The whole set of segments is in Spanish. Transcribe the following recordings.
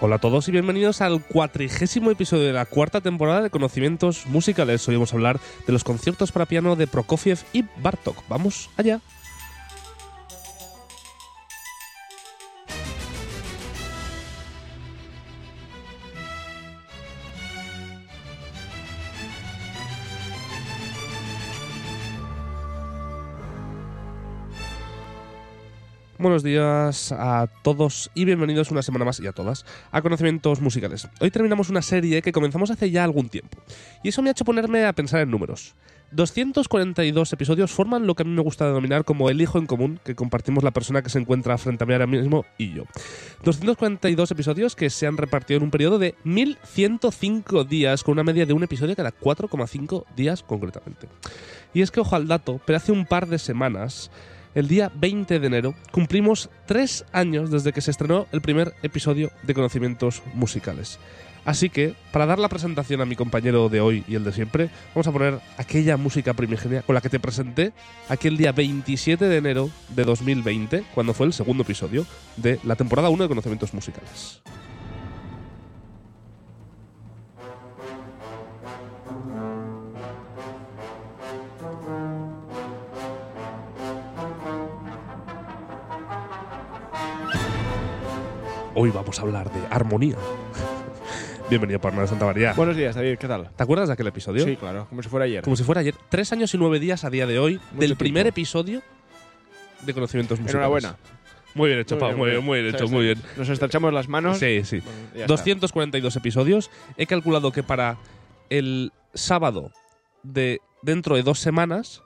Hola a todos y bienvenidos al cuatrigésimo episodio de la cuarta temporada de Conocimientos Musicales. Hoy vamos a hablar de los conciertos para piano de Prokofiev y Bartok. Vamos allá. Buenos días a todos y bienvenidos una semana más y a todas a Conocimientos Musicales. Hoy terminamos una serie que comenzamos hace ya algún tiempo y eso me ha hecho ponerme a pensar en números. 242 episodios forman lo que a mí me gusta denominar como el hijo en común que compartimos la persona que se encuentra frente a mí ahora mismo y yo. 242 episodios que se han repartido en un periodo de 1105 días con una media de un episodio cada 4,5 días concretamente. Y es que ojo al dato, pero hace un par de semanas el día 20 de enero cumplimos tres años desde que se estrenó el primer episodio de Conocimientos Musicales. Así que, para dar la presentación a mi compañero de hoy y el de siempre, vamos a poner aquella música primigenia con la que te presenté aquel día 27 de enero de 2020, cuando fue el segundo episodio de la temporada 1 de Conocimientos Musicales. Hoy vamos a hablar de armonía. Bienvenido, Parma de Santa María. Buenos días, David, ¿qué tal? ¿Te acuerdas de aquel episodio? Sí, claro, como si fuera ayer. Como si fuera ayer. Tres años y nueve días a día de hoy del tiempo. primer episodio de Conocimientos Musicales. Enhorabuena. Muy bien hecho, Pau. Muy bien, muy bien hecho, muy bien. Nos estrechamos las manos. Sí, sí. Bueno, ya está. 242 episodios. He calculado que para el sábado de dentro de dos semanas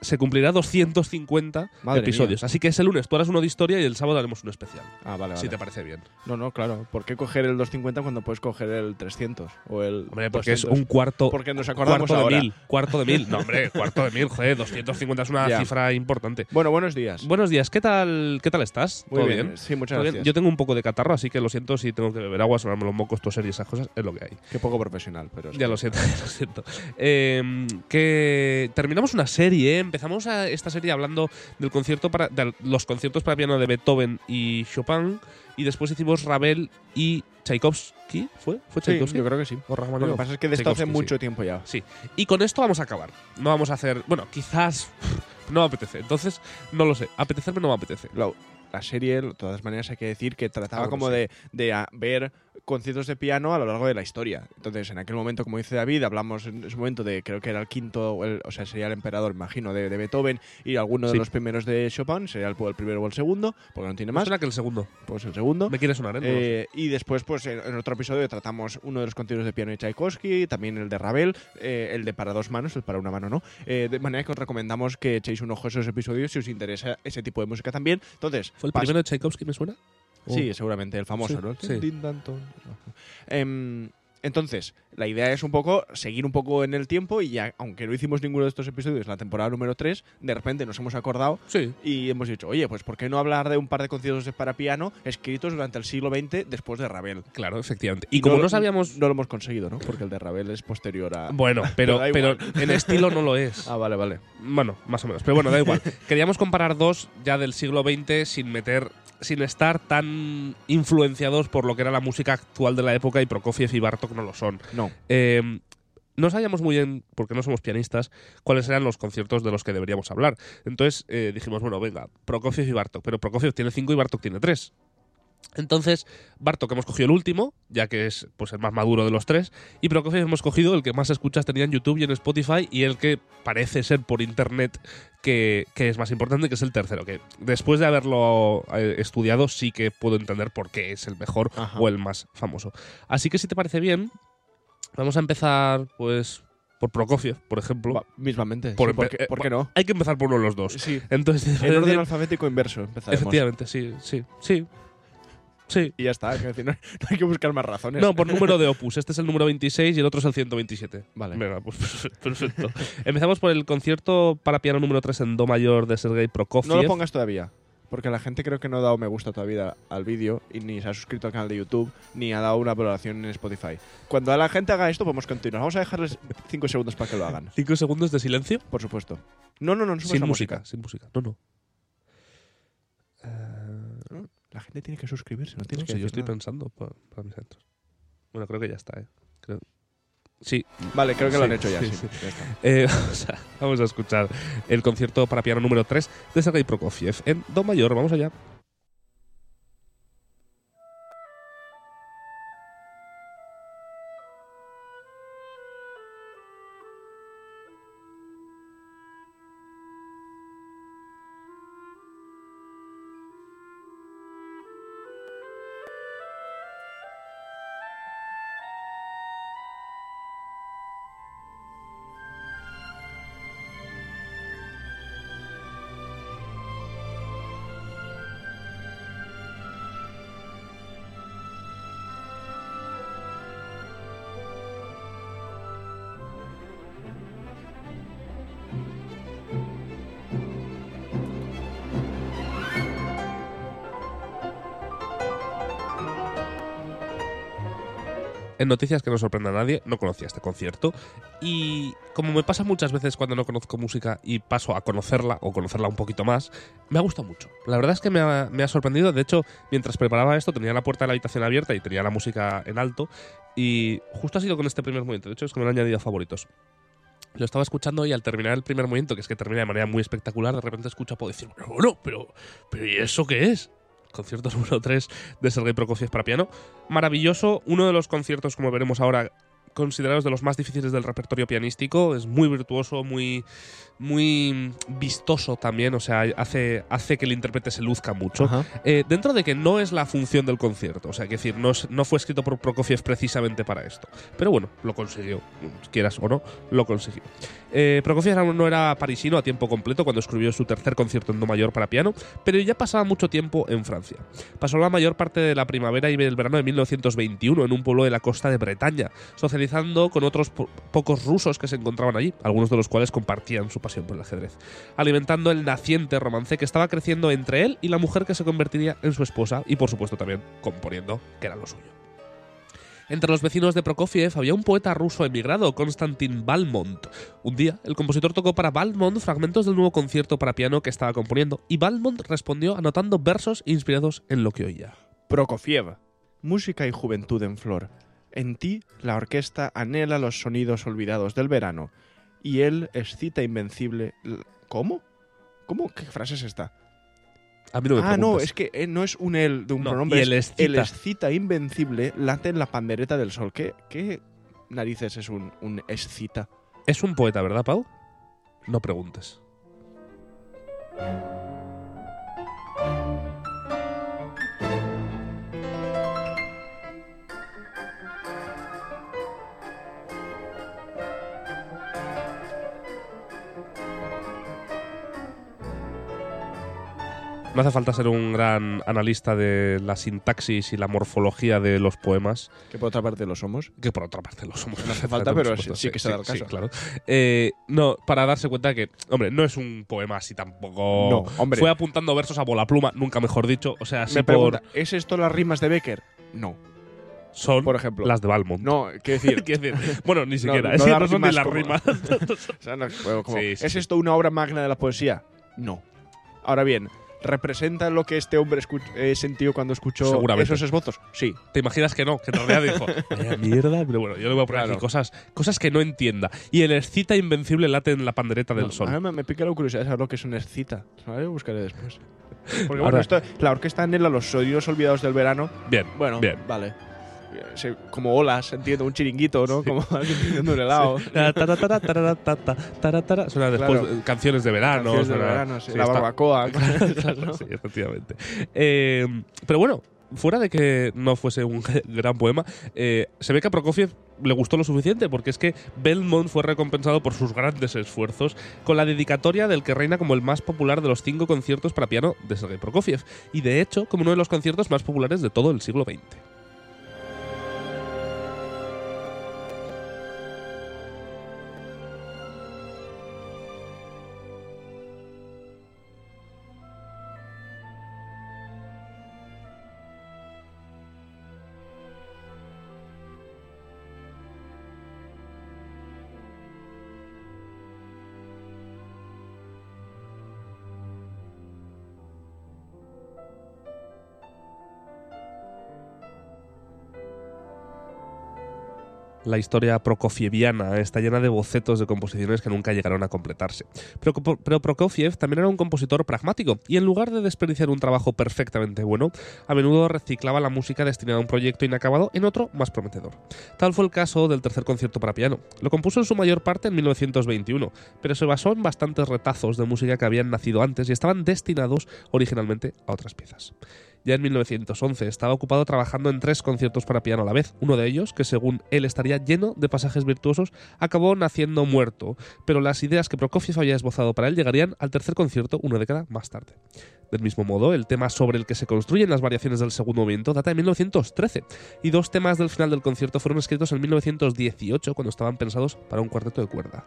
se cumplirá 250 Madre episodios. Así que ese lunes tú harás uno de historia y el sábado haremos uno especial. Ah, vale, Si vale. te parece bien. No, no, claro. ¿Por qué coger el 250 cuando puedes coger el 300? O el Hombre, porque es 200? un cuarto. Porque nos acordamos cuarto ahora. de mil. Cuarto de mil. No, hombre, cuarto de mil. Joder, 250 es una Ya. cifra importante. Bueno, buenos días. Buenos días, ¿qué tal, qué tal estás? Muy ¿Todo bien. Sí, muchas gracias. Yo tengo un poco de catarro, así que lo siento si tengo que beber agua, sonarme los mocos, toser y esas cosas, es lo que hay. Qué poco profesional, pero Ya lo siento, ya lo siento. Eh, que terminamos una serie, ¿eh? Empezamos a esta serie hablando del concierto para de los conciertos para piano de Beethoven y Chopin y después hicimos Ravel y Tchaikovsky, ¿fue? ¿Fue Sí, Tchaikovsky? yo creo que sí. ¿O Lo que pasa es que de esto hace mucho sí. tiempo ya. Sí. Y con esto vamos a acabar. No vamos a hacer, bueno, quizás no me apetece. Entonces, no lo sé. Apetecerme no me apetece. La, la serie, de todas maneras, hay que decir que trataba Ah, bueno, como sí. de, de ver conciertos de piano a lo largo de la historia. Entonces, en aquel momento, como dice David, hablamos en ese momento de, creo que era el quinto, o, el- o sea, sería el emperador, imagino, de, de Beethoven y alguno de Sí. los primeros de Chopin, sería el, el primero o el segundo, porque no tiene Más suena que el segundo. pues el segundo. Me quiere sonar, ¿eh? Eh, y después, pues en, en otro episodio tratamos uno de los conciertos de piano de Tchaikovsky, también el de Ravel, eh, el de para dos manos, el para una mano no. Eh, de manera que os recomendamos que echéis un ojo a esos episodios si os interesa ese tipo de música también. Entonces, ¿Fue el primero de Tchaikovsky, me suena? Sí, seguramente, el famoso, Sí, ¿no? sí. Tin, tan, ton. Em, entonces, la idea es un poco seguir un poco en el tiempo y ya, aunque no hicimos ninguno de estos episodios en la temporada número 3, de repente nos hemos acordado Sí. y hemos dicho, oye, pues ¿por qué no hablar de un par de conciertos de para piano escritos durante el siglo XX después de Ravel? Claro, efectivamente. Y como no, sabíamos. No lo hemos conseguido, ¿no? Porque el de Ravel es posterior a... Bueno, pero, pero igual. en estilo no lo es. Ah, vale, vale. Bueno, más o menos. Pero bueno, da igual. Queríamos comparar dos ya del siglo XX sin meter. Sin estar tan influenciados por lo que era la música actual de la época y Prokofiev y Bartok no lo son. No. Eh, no sabíamos muy bien, porque no somos pianistas, cuáles eran los conciertos de los que deberíamos hablar. Entonces eh, dijimos, bueno, venga, Prokofiev y Bartok. Pero Prokofiev tiene cinco y Bartok tiene tres. Entonces, Bartok hemos cogido el último, ya que es pues, el más maduro de los tres, y Prokofiev hemos cogido el que más escuchas tenía en YouTube y en Spotify, y el que parece ser por internet que, que es más importante, que es el tercero, que después de haberlo eh, estudiado sí que puedo entender por qué es el mejor Ajá. o el más famoso. Así que si te parece bien, vamos a empezar pues por Prokofiev, por ejemplo. Va, mismamente. Por sí, ¿por, empe- qué, eh, por qué no? Hay que empezar por uno de los dos. Sí. Entonces, En orden alfabético inverso empezaremos. efectivamente, sí, sí, sí. Sí. Y ya está, decir, no, no hay que buscar más razones. No, por número de opus. Este es el número 26 y el otro es el 127. Vale. Venga, pues perfecto. Empezamos por el concierto para piano número 3 en Do mayor de Sergei Prokofiev. No lo pongas todavía. Porque la gente creo que no ha dado me gusta todavía al vídeo y ni se ha suscrito al canal de YouTube ni ha dado una valoración en Spotify. Cuando la gente haga esto, podemos continuar. Vamos a dejarles 5 segundos para que lo hagan. ¿Cinco segundos de silencio? Por supuesto. No, no, no, no Sin música, sin música. No, no. Eh, ¿no? La gente tiene que suscribirse, no tienes no que sé, yo estoy nada. pensando pa- para, mis adentros. Bueno, creo que ya está, ¿eh? Creo- Sí, Vale, creo que lo han hecho ya, sí, sí. sí. Ya está. Eh, vamos, a, vamos a escuchar el concierto para piano número 3 de Sergei Prokofiev en Do mayor. Vamos allá. En noticias que no sorprenda a nadie, no conocía este concierto. Y como me pasa muchas veces cuando no conozco música y paso a conocerla o conocerla un poquito más, me ha gustado mucho. La verdad es que me ha, sorprendido. De hecho, mientras preparaba esto, tenía la puerta de la habitación abierta y tenía la música en alto. Y justo ha sido con este primer movimiento. De hecho, es que me lo he añadido favoritos. Lo estaba escuchando y al terminar el primer movimiento, que es que termina de manera muy espectacular, de repente escucho a decir, bueno, pero, pero ¿y eso qué es? Concierto número 3 de Sergei Prokofiev para piano. Maravilloso, uno de los conciertos, como veremos ahora, considerados de los más difíciles del repertorio pianístico. Es muy virtuoso, muy, muy vistoso también, o sea, hace, hace que el intérprete se luzca mucho. Eh, dentro de que no es la función del concierto, o sea, que decir, no, es- no fue escrito por Prokofiev precisamente para esto. Pero bueno, lo consiguió, quieras o no, lo consiguió. Eh, Prokofiev no era parisino a tiempo completo cuando escribió su tercer concierto en Do mayor para piano, pero ya pasaba mucho tiempo en Francia. Pasó la mayor parte de la primavera y el verano de 1921 en un pueblo de la costa de Bretaña, socializando con otros po- pocos rusos que se encontraban allí, algunos de los cuales compartían su pasión por el ajedrez, alimentando el naciente romance que estaba creciendo entre él y la mujer que se convertiría en su esposa y por supuesto también componiendo, que era lo suyo. Entre los vecinos de Prokofiev había un poeta ruso emigrado, Konstantin Balmont. Un día, el compositor tocó para Balmont fragmentos del nuevo concierto para piano que estaba componiendo, y Balmont respondió anotando versos inspirados en lo que oía. Prokofiev. Música y juventud en flor. En ti, la orquesta anhela los sonidos olvidados del verano. Y él excita invencible. ¿Cómo? ¿Cómo? ¿Qué frase es esta? A mí no me ah, no, es que eh, no es un él de un No, pronombre. el excita. el excita invencible late en la pandereta del sol. ¿Qué, qué narices es un, un excita? Es un poeta, ¿verdad, Pau? No preguntes. No hace falta ser un gran analista de la sintaxis y la morfología de los poemas, Que por otra parte lo somos. que por otra parte lo somos. No hace falta, pero sí- sí que se da el caso. claro. Eh, no, para darse cuenta que, hombre, no es un poema así tampoco. No, hombre. Fue apuntando versos a bola pluma, nunca mejor dicho. O sea, Me por. ¿es esto las rimas de Becker? No. Son Por ejemplo. las de Balmont. No, quiero decir. Bueno, ni siquiera. no es no son ni las rimas. O sea, no, como, Sí, sí, ¿Es sí. esto una obra magna de la poesía? No. Ahora bien, ¿representa lo que este hombre eh, sintió cuando escuchó esos esbozos? Sí. ¿Te imaginas que no? Que en realidad dijo, vaya mierda. Pero bueno, yo le voy a poner Claro. aquí cosas, cosas que no entienda. Y el excita invencible late en la pandereta del No, sol. A mí me, pica la curiosidad de saber lo que es una excita. ¿Vale? Lo buscaré después. Porque Ahora- bueno, esto, la orquesta anhela los sonidos olvidados del verano. Bien, Bueno, bien. vale como olas, entiendo, un chiringuito, ¿no? Como alguien pidiendo un helado. Suenan después Claro. canciones de verano. Canciones de verano, sí, la barbacoa, claro, ¿no? Sí, efectivamente. Eh, pero bueno, fuera de que no fuese un gran poema, eh, se ve que a Prokofiev le gustó lo suficiente, porque es que Belmont fue recompensado por sus grandes esfuerzos con la dedicatoria del que reina como el más popular de los cinco conciertos para piano de Sergei Prokofiev, y de hecho como uno de los conciertos más populares de todo el siglo XX. La historia prokofieviana está llena de bocetos de composiciones que nunca llegaron a completarse. Pero, pero, Prokofiev también era un compositor pragmático y en lugar de desperdiciar un trabajo perfectamente bueno, a menudo reciclaba la música destinada a un proyecto inacabado en otro más prometedor. Tal fue el caso del tercer concierto para piano. Lo compuso en su mayor parte en 1921, pero se basó en bastantes retazos de música que habían nacido antes y estaban destinados originalmente a otras piezas. Ya en 1911 estaba ocupado trabajando en tres conciertos para piano a la vez. Uno de ellos, que según él estaría lleno de pasajes virtuosos, acabó naciendo muerto, pero las ideas que Prokofiev había esbozado para él llegarían al tercer concierto una década más tarde. Del mismo modo, el tema sobre el que se construyen las variaciones del segundo movimiento data de 1913, y dos temas del final del concierto fueron escritos en 1918 cuando estaban pensados para un cuarteto de cuerda.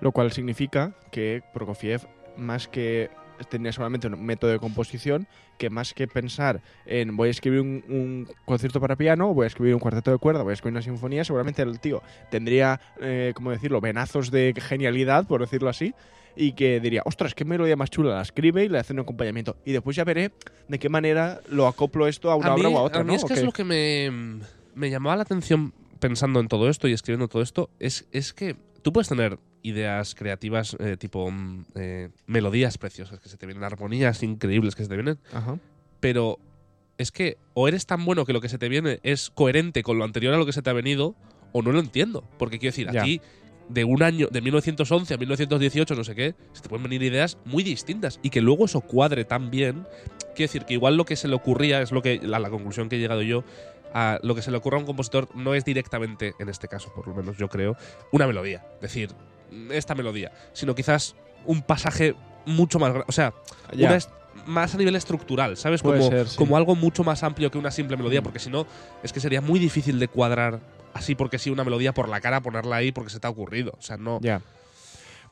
Lo cual significa que Prokofiev, más que tenía solamente un método de composición que más que pensar en voy a escribir un, concierto para piano, voy a escribir un cuarteto de cuerda, voy a escribir una sinfonía, seguramente el tío tendría, eh, ¿cómo decirlo?, venazos de genialidad, por decirlo así, y que diría, ostras, qué melodía más chula, la escribe y le hace un acompañamiento. Y después ya veré de qué manera lo acoplo esto a una obra o a otra. A mí es que es lo que me, me llamaba la atención pensando en todo esto y escribiendo todo esto, es, es que tú puedes tener ideas creativas eh, tipo mm, eh, melodías preciosas que se te vienen, armonías increíbles que se te vienen, pero es que o eres tan bueno que lo que se te viene es coherente con lo anterior a lo que se te ha venido, o no lo entiendo. Porque quiero decir, aquí de un año, de 1911 a 1918, no sé qué, se te pueden venir ideas muy distintas y que luego eso cuadre tan bien. Quiero decir que igual lo que se le ocurría es lo que la, la conclusión que he llegado yo a lo que se le ocurra a un compositor no es directamente, en este caso por lo menos yo creo, una melodía. Es decir, esta melodía, sino quizás un pasaje mucho más O sea, más a nivel estructural, ¿sabes? Como, como algo mucho más amplio que una simple melodía, porque si no, es que sería muy difícil de cuadrar así porque sí una melodía por la cara, ponerla ahí porque se te ha ocurrido. O sea, no. Ya.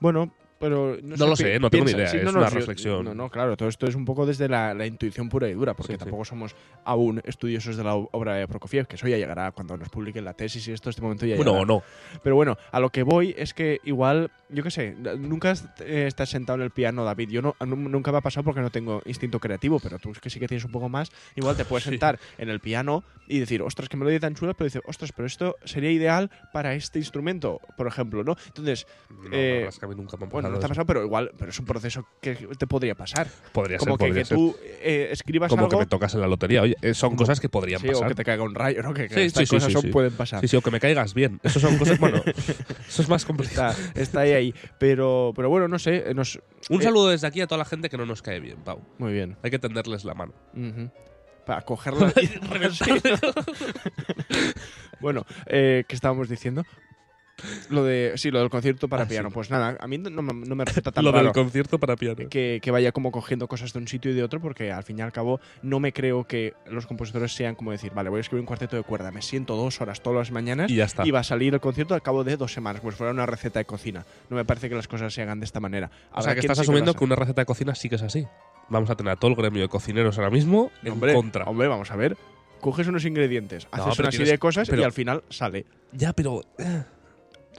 Bueno, pero no, lo sé, no tengo ni idea, es una reflexión. No, no, claro, todo esto es un poco desde la, intuición pura y dura, porque tampoco somos aún estudiosos de la obra de Prokofiev, que eso ya llegará cuando nos publiquen la tesis y esto, este momento ya bueno, llegará. no. Pero bueno, a lo que voy es que igual, yo qué sé, nunca eh, estás sentado en el piano, David. Yo no, nunca me ha pasado porque no tengo instinto creativo, pero tú es que sí que tienes un poco más, igual te puedes sentar en el piano y decir, ostras, que melodía tan chula, pero dices, ostras, pero esto sería ideal para este instrumento, por ejemplo, ¿no? Entonces, no, eh, nunca me bueno, no ha pasado, pero igual pero es un proceso que te podría pasar. Podría Como ser, que, que tú eh, escribas Como algo. que me tocas en la lotería. Oye, eh, son cosas que podrían sí, pasar. O que te caiga un rayo, ¿no? Que, que sí, estas cosas pueden pasar. Sí, sí, o que me caigas bien. Eso son cosas, bueno, eso es más complicado. Está, está, ahí, ahí. Pero, pero bueno, no sé. Nos, un eh, saludo desde aquí a toda la gente que no nos cae bien, Pau. Muy bien. Hay que tenderles la mano. Para cogerla y bueno, eh, ¿qué estábamos diciendo? Lo de, sí, lo del concierto para ah, piano. Pues nada, a mí no, me resulta tan Lo del concierto para piano. Que, vaya como cogiendo cosas de un sitio y de otro, porque al fin y al cabo no me creo que los compositores sean como decir, vale, voy a escribir un cuarteto de cuerda, me siento dos horas todas las mañanas y ya está. Y va a salir el concierto al cabo de dos semanas, pues fuera una receta de cocina. No me parece que las cosas se hagan de esta manera. o sea, que estás asumiendo que, una receta de cocina sí que es así. Vamos a tener a todo el gremio de cocineros ahora mismo en hombre, contra. Hombre, vamos a ver. Coges unos ingredientes, haces una serie de cosas y al final sale. Ya, pero.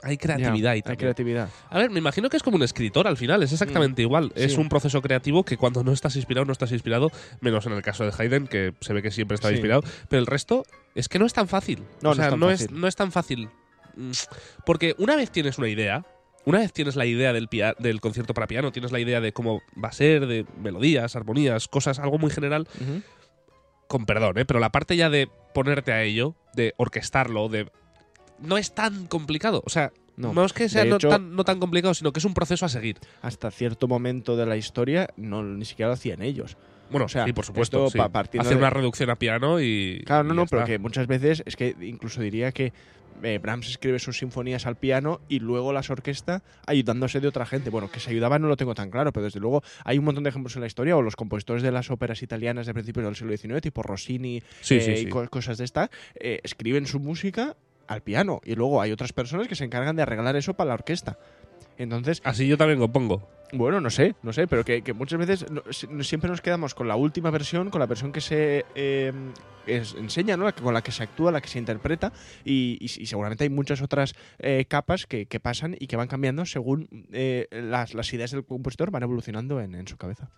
Hay creatividad y Hay creatividad. A ver, me imagino que es como un escritor al final, es exactamente mm. igual. Es un proceso creativo que cuando no estás inspirado, no estás inspirado, menos en el caso de Haydn, que se ve que siempre está inspirado. Pero el resto es que no es tan fácil. No, o sea, no, es, no, es, tan fácil. Mm, porque una vez tienes una idea, una vez tienes la idea del, del concierto para piano, tienes la idea de cómo va a ser, de melodías, armonías, cosas, algo muy general. Con perdón, ¿eh? pero la parte ya de ponerte a ello, de orquestarlo, de no es tan complicado. O sea, no, es que sea no, tan, complicado, sino que es un proceso a seguir. Hasta cierto momento de la historia, no ni siquiera lo hacían ellos. Bueno, o sea, sí, por supuesto. Hacer una reducción a piano y. Claro, no, no, pero que muchas veces es que incluso diría que eh, Brahms escribe sus sinfonías al piano y luego las orquesta ayudándose de otra gente. Bueno, que se ayudaba no lo tengo tan claro, pero desde luego hay un montón de ejemplos en la historia, o los compositores de las óperas italianas de principios del siglo XIX, tipo Rossini eh, y cosas de esta, eh, escriben su música al piano. Y luego hay otras personas que se encargan de arreglar eso para la orquesta. Entonces. Así yo también lo pongo. Bueno, no sé, no sé, pero que, muchas veces siempre nos quedamos con la última versión, con la versión que se eh, enseña, ¿no? con la que se actúa, la que se interpreta, y, seguramente hay muchas otras eh, capas que, pasan y que van cambiando según eh, las, ideas del compositor van evolucionando en su cabeza.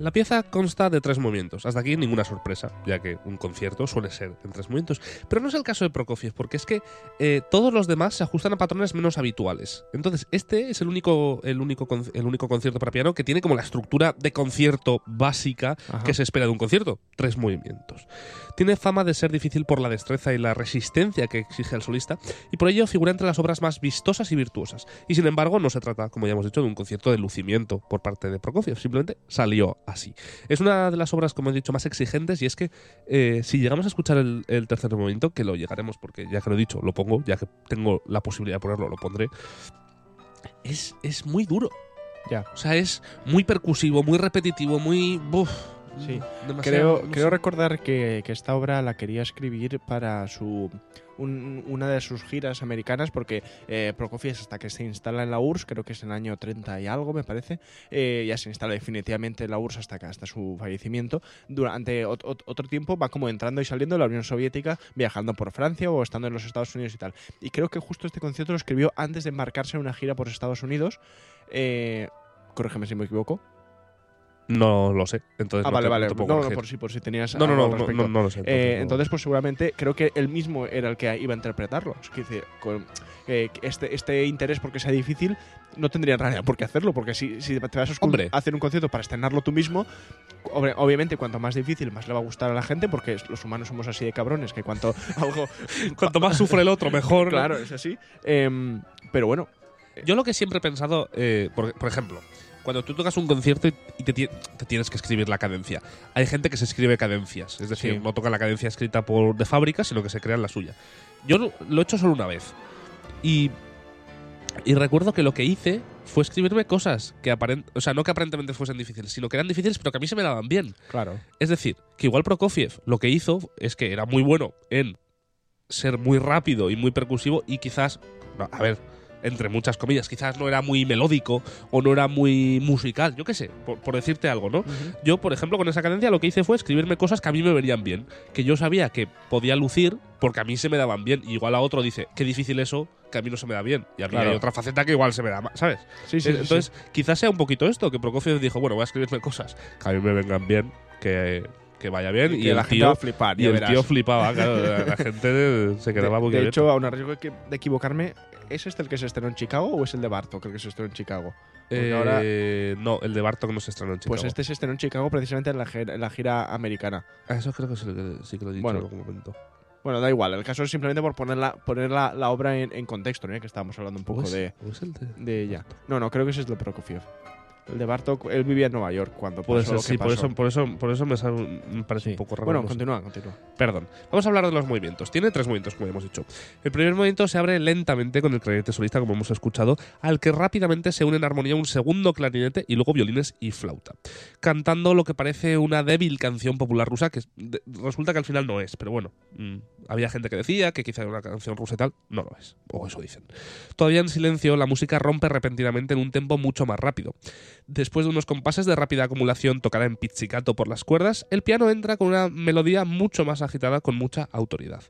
La pieza consta de tres movimientos. Hasta aquí ninguna sorpresa, ya que un concierto suele ser en tres movimientos. Pero no es el caso de Prokofiev, porque es que eh, todos los demás se ajustan a patrones menos habituales. Entonces, este es el único, el único, el único concierto para piano que tiene como la estructura de concierto básica Ajá. que se espera de un concierto. Tres movimientos. Tiene fama de ser difícil por la destreza y la resistencia que exige el solista, y por ello figura entre las obras más vistosas y virtuosas. Y sin embargo, no se trata, como ya hemos dicho, de un concierto de lucimiento por parte de Prokofiev, simplemente salió así. Es una de las obras, como he dicho, más exigentes, y es que eh, si llegamos a escuchar el, el tercer movimiento, que lo llegaremos, porque ya que lo he dicho, lo pongo, ya que tengo la posibilidad de ponerlo, lo pondré. Es, es muy duro. Ya. O sea, es muy percusivo, muy repetitivo, muy. Sí. demasiado, Creo, no creo sé. recordar que, que esta obra la quería escribir para su un- una de sus giras americanas, porque eh, Prokofiev hasta que se instala en la URSS, creo que es en el año 30 y algo, me parece, eh, ya se instala definitivamente en la URSS hasta, hasta su fallecimiento. Durante ot- ot- otro tiempo va como entrando y saliendo de la Unión Soviética, viajando por Francia o estando en los Estados Unidos y tal. Y creo que justo este concierto lo escribió antes de embarcarse en una gira por Estados Unidos. Eh, corrígeme si me equivoco. No lo sé. Entonces Ah, no vale, te- vale. no No, no, por si, por si tenías No, no, algo no, no, no, no lo sé. Eh, no. entonces, pues seguramente creo que él mismo era el que iba a interpretarlo. Es que dice, con, eh, este, este interés porque sea difícil no tendría en realidad por qué hacerlo, porque si, si te vas a, Hombre. hacer un concierto para estrenarlo tú mismo, obvi- obviamente cuanto más difícil más le va a gustar a la gente, porque los humanos somos así de cabrones, que cuanto algo... Cuanto más sufre el otro, mejor. claro, es así. Em, pero bueno, Yo lo que siempre he pensado, eh, por, por ejemplo, cuando tú tocas un concierto y, te, te tienes que escribir la cadencia. Hay gente que se escribe cadencias, es decir, Sí. no toca la cadencia escrita por de fábrica, sino que se crean la suya. Yo lo, lo he hecho solo una vez. Y, y recuerdo que lo que hice fue escribirme cosas que aparent, o sea, no que aparentemente fuesen difíciles, sino que eran difíciles, pero que a mí se me daban bien. claro. Es decir, que igual Prokofiev lo que hizo es que era muy bueno en ser muy rápido y muy percusivo y quizás, no, a ver, entre muchas comillas, quizás no era muy melódico o no era muy musical, yo qué sé, por, por decirte algo, ¿no? Yo, por ejemplo, con esa cadencia lo que hice fue escribirme cosas que a mí me venían bien, que yo sabía que podía lucir porque a mí se me daban bien. Y igual a otro dice, qué difícil eso, que a mí no se me da bien. Y a mí Claro. hay otra faceta que igual se me da más, ¿sabes? Sí, sí. Entonces, quizás sea un poquito esto, que Prokofiev dijo, bueno, voy a escribirme cosas que a mí me vengan bien, que, que vaya bien. Y, que el la gente tío, va a flipar, y el verás. tío flipaba, claro, la, gente se quedaba de, muy de hecho, a un riesgo de equivocarme, ¿es este el que se estrenó en Chicago o es el de Bartok el que se estrenó en Chicago? porque ahora- no, el de Bartok no se estrenó en Chicago. Pues este se estrenó en Chicago precisamente en la, gira- en la gira americana. Ah, Eso creo que sí, que sí que lo he dicho Bueno. en algún momento. Bueno, da igual, el caso es simplemente por poner la, poner la, la obra en, en contexto, ¿no? que estábamos hablando un poco ¿O es- de, de- de ella. No, no, creo que ese es el de Prokofiev. El de Bartok, él vivía en Nueva York cuando Puede pasó ser, lo que sí, por eso, por eso, por eso me, sal- me parece Sí. un poco raro. Bueno, continúa, continúa. Perdón. Vamos a hablar de los movimientos. Tiene tres movimientos, como ya hemos dicho. El primer movimiento se abre lentamente con el clarinete solista, como hemos escuchado, al que rápidamente se une en armonía un segundo clarinete y luego violines y flauta. Cantando lo que parece una débil canción popular rusa, que resulta que al final no es, pero bueno. mm, había gente que decía que quizá era una canción rusa y tal. No lo es. O eso dicen. Todavía en silencio, la música rompe repentinamente en un tempo mucho más rápido. Después de unos compases de rápida acumulación tocada en pizzicato por las cuerdas, el piano entra con una melodía mucho más agitada con mucha autoridad.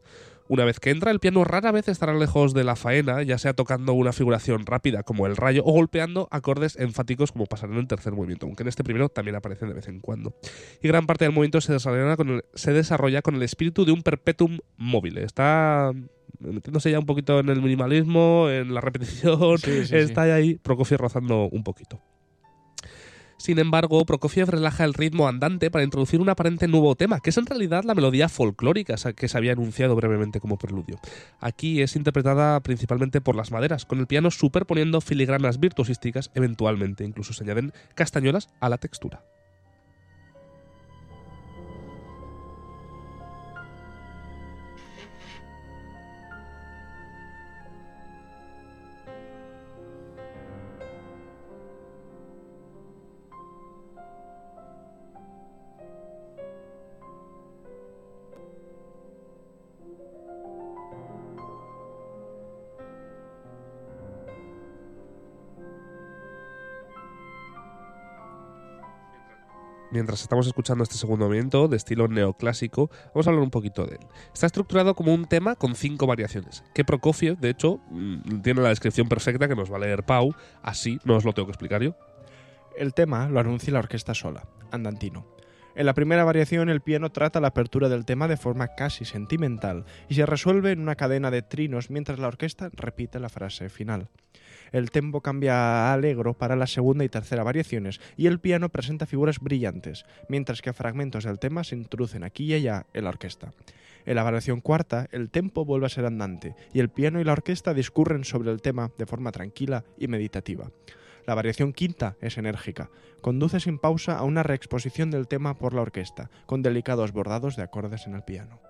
Una vez que entra, el piano rara vez estará lejos de la faena, ya sea tocando una figuración rápida como el rayo o golpeando acordes enfáticos como pasará en el tercer movimiento, aunque en este primero también aparecen de vez en cuando. Y gran parte del movimiento se desarrolla con el, se desarrolla con el espíritu de un perpetuum móvil. Está metiéndose ya un poquito en el minimalismo, en la repetición, Sí, sí, está ahí Prokofiev rozando un poquito. Sin embargo, Prokofiev relaja el ritmo andante para introducir un aparente nuevo tema, que es en realidad la melodía folclórica que se había anunciado brevemente como preludio. Aquí es interpretada principalmente por las maderas, con el piano superponiendo filigranas virtuosísticas, eventualmente incluso se añaden castañuelas a la textura. Mientras estamos escuchando este segundo movimiento de estilo neoclásico, vamos a hablar un poquito de él. Está estructurado como un tema con cinco variaciones, que Prokofiev, de hecho, mm, tiene la descripción perfecta que nos va a leer Pau, así no os lo tengo que explicar yo. El tema lo anuncia la orquesta sola, andantino. En la primera variación el piano trata la apertura del tema de forma casi sentimental y se resuelve en una cadena de trinos mientras la orquesta repite la frase final. El tempo cambia a alegro para la segunda y tercera variaciones y el piano presenta figuras brillantes, mientras que fragmentos del tema se introducen aquí y allá en la orquesta. En la variación cuarta, el tempo vuelve a ser andante y el piano y la orquesta discurren sobre el tema de forma tranquila y meditativa. La variación quinta es enérgica. Conduce sin pausa a una reexposición del tema por la orquesta, con delicados bordados de acordes en el piano.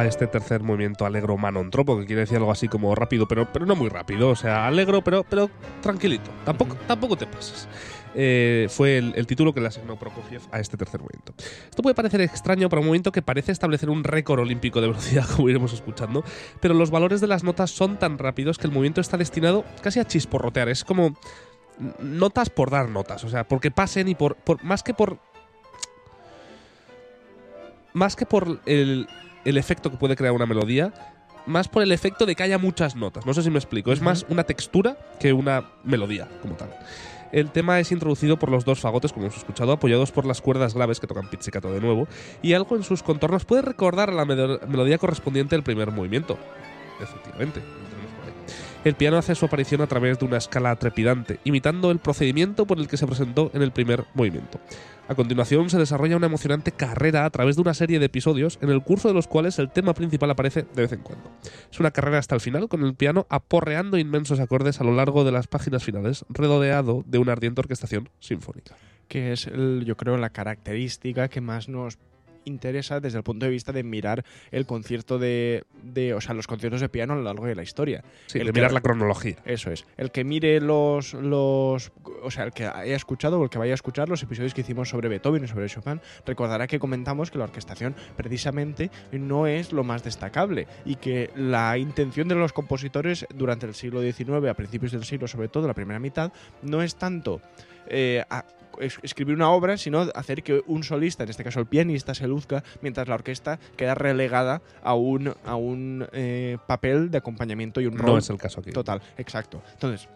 A este tercer movimiento alegro manontropo, que quiere decir algo así como rápido, pero, pero no muy rápido. O sea, alegro, pero, pero tranquilito. Tampoco, tampoco te pases. Eh, fue el, título que le asignó Prokofiev a este tercer movimiento. Esto puede parecer extraño para un movimiento que parece establecer un récord olímpico de velocidad, como iremos escuchando, pero los valores de las notas son tan rápidos que el movimiento está destinado casi a chisporrotear. Es como notas por dar notas, o sea, porque pasen y por, por más que por más que por el, el efecto que puede crear una melodía, más por el efecto de que haya muchas notas. No sé si me explico. Es más una textura que una melodía como tal. El tema es introducido por los dos fagotes, como hemos escuchado, apoyados por las cuerdas graves que tocan pizzicato de nuevo, y algo en sus contornos puede recordar a la melodía correspondiente del primer movimiento. Efectivamente. El piano hace su aparición a través de una escala trepidante, imitando el procedimiento por el que se presentó en el primer movimiento. A continuación se desarrolla una emocionante carrera a través de una serie de episodios en el curso de los cuales el tema principal aparece de vez en cuando. Es una carrera hasta el final con el piano aporreando inmensos acordes a lo largo de las páginas finales, rodeado de una ardiente orquestación sinfónica. Que es, yo creo, la característica que más nos interesa desde el punto de vista de mirar el concierto de, de, o sea, los conciertos de piano a lo largo de la historia. Sí, el de que- mirar la cronología. Eso es. El que mire los, los. O sea, el que haya escuchado o el que vaya a escuchar los episodios que hicimos sobre Beethoven y sobre Chopin, recordará que comentamos que la orquestación precisamente no es lo más destacable y que la intención de los compositores durante el siglo XIX, a principios del siglo, sobre todo la primera mitad, no es tanto. eh, a- escribir una obra, sino hacer que un solista, en este caso el pianista, se luzca, mientras la orquesta queda relegada a un, a un eh, papel de acompañamiento y un rol No es el caso aquí. Total, exacto. Entonces,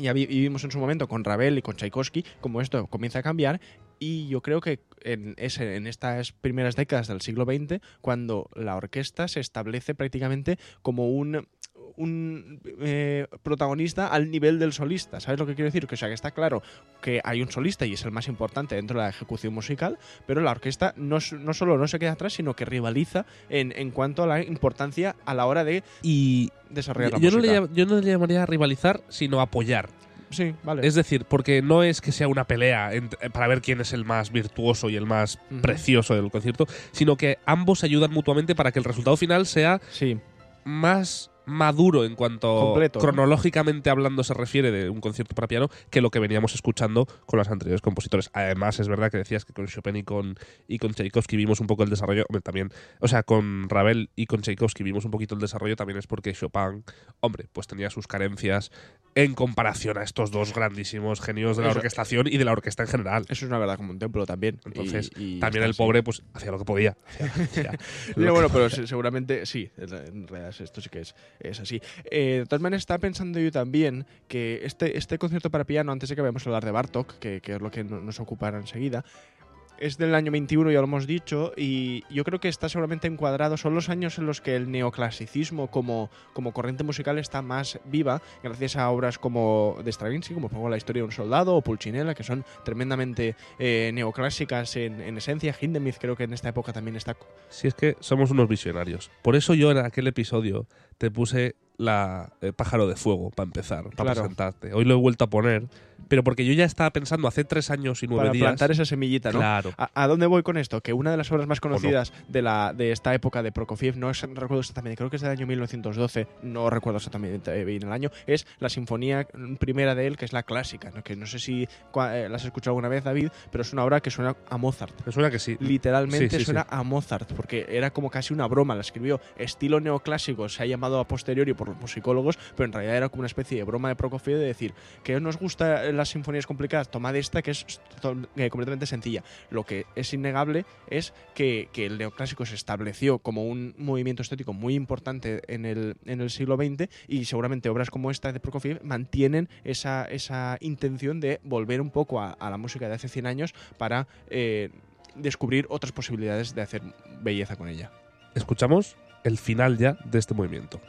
ya vi- vivimos en su momento con Ravel y con Tchaikovsky, como esto comienza a cambiar, y yo creo que en, ese, en estas primeras décadas del siglo XX, cuando la orquesta se establece prácticamente como un un eh, protagonista al nivel del solista. ¿Sabes lo que quiero decir? Que, o sea, que está claro que hay un solista y es el más importante dentro de la ejecución musical, pero la orquesta no, no solo no se queda atrás, sino que rivaliza en, en cuanto a la importancia a la hora de Y desarrollar la yo no, le, música. yo no le llamaría rivalizar, sino apoyar. Sí, vale. Es decir, porque no es que sea una pelea ent- para ver quién es el más virtuoso y el más precioso del concierto, sino que ambos ayudan mutuamente para que el resultado final sea Sí, más maduro en cuanto Completo, ¿no? cronológicamente hablando se refiere de un concierto para piano que lo que veníamos escuchando con los anteriores compositores. Además, es verdad que decías que con Chopin y con, y con Tchaikovsky vimos un poco el desarrollo, hombre, también, o sea, con Ravel y con Tchaikovsky vimos un poquito el desarrollo, también es porque Chopin, hombre, pues tenía sus carencias en comparación a estos dos grandísimos genios de la Eso- orquestación y de la orquesta en general. eso es una verdad como un templo también. Entonces, Y- y También el pobre, pues, hacía lo que podía. Hacía- hacía Sí, lo que bueno, pero podía. seguramente sí, en realidad esto sí que es, es así. Eh, de todas maneras, estaba pensando yo también que este, este concierto para piano, antes de que vayamos a hablar de Bartok, que, que es lo que no- nos ocupará enseguida, es del año 21, ya lo hemos dicho, y yo creo que está seguramente encuadrado. Son los años en los que el neoclasicismo como, como corriente musical está más viva, gracias a obras como de Stravinsky, como pongo la historia de un soldado o Pulcinella, que son tremendamente eh, neoclásicas en, en esencia. Hindemith creo que en esta época también está. Si es que somos unos visionarios. Por eso yo en aquel episodio te puse la eh, pájaro de fuego para empezar, para Claro. presentarte. Hoy lo he vuelto a poner, pero porque yo ya estaba pensando hace tres años y nueve Para días. plantar esa semillita, ¿no? Claro. ¿A, a dónde voy con esto? Que una de las obras más conocidas de, la, de esta época de Prokofiev, no es, no recuerdo exactamente, creo que es del año 1912, no recuerdo exactamente bien el año, es la sinfonía primera de él, que es la clásica, ¿no? que no sé si eh, la has escuchado alguna vez, David, pero es una obra que suena a Mozart. Me suena que sí. Literalmente Sí, sí, suena a Mozart, porque era como casi una broma. La escribió estilo neoclásico, se ha llamado a posteriori por musicólogos, pero en realidad era como una especie de broma de Prokofiev de decir que nos gusta las sinfonías complicadas, tomad esta que es eh, completamente sencilla. Lo que es innegable es que, que el neoclásico se estableció como un movimiento estético muy importante en el, en el siglo XX y seguramente obras como esta de Prokofiev mantienen esa, esa intención de volver un poco a, a la música de hace 100 años para eh, descubrir otras posibilidades de hacer belleza con ella. Escuchamos el final ya de este movimiento.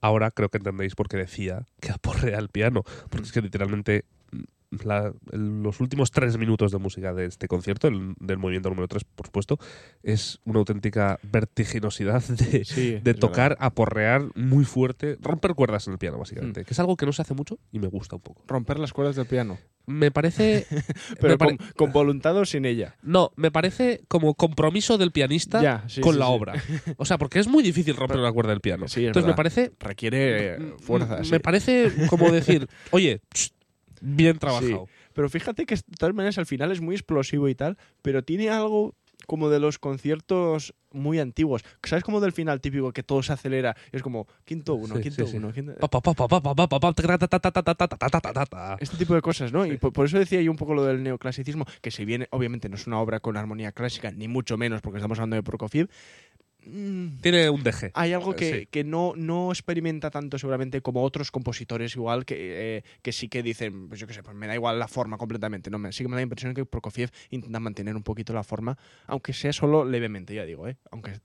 Ahora creo que entendéis por qué decía que aporrea el piano, porque es que literalmente mm, la- el- los últimos tres minutos de música de este concierto, el- del movimiento número 3, por supuesto, es una auténtica vertiginosidad de, Sí, de es tocar, verdad. aporrear muy fuerte, romper cuerdas en el piano, básicamente, que es algo que no se hace mucho y me gusta un poco. Romper las cuerdas del piano. Me parece. Pero me pare- con, con voluntad o sin ella. No, me parece como compromiso del pianista Ya, sí, con sí, la sí. obra. O sea, porque es muy difícil romper una cuerda del piano. Entonces me verdad. parece Requiere fuerza. Sí. Me parece como decir, oye, ch, bien trabajado. Sí. Pero fíjate que de todas maneras al final es muy explosivo y tal, pero tiene algo como de los conciertos muy antiguos. ¿Sabes como del final típico que todo se acelera? Y es como quinto uno, sí, quinto sí, uno. Sí. Quinto... Este tipo de cosas, ¿no? Y por, por, eso decía yo un poco lo del neoclasicismo, que si bien obviamente no es una obra con armonía clásica, ni mucho menos porque estamos hablando de Prokofiev, tiene un deje. hay algo que, Sí. que no, no experimenta tanto seguramente como otros compositores igual que, eh, que sí que dicen, pues yo qué sé, pues me da igual la forma completamente. No, me, sí que me da la impresión que Prokofiev intenta mantener un poquito la forma, aunque sea solo levemente, ya digo, ¿eh? Aunque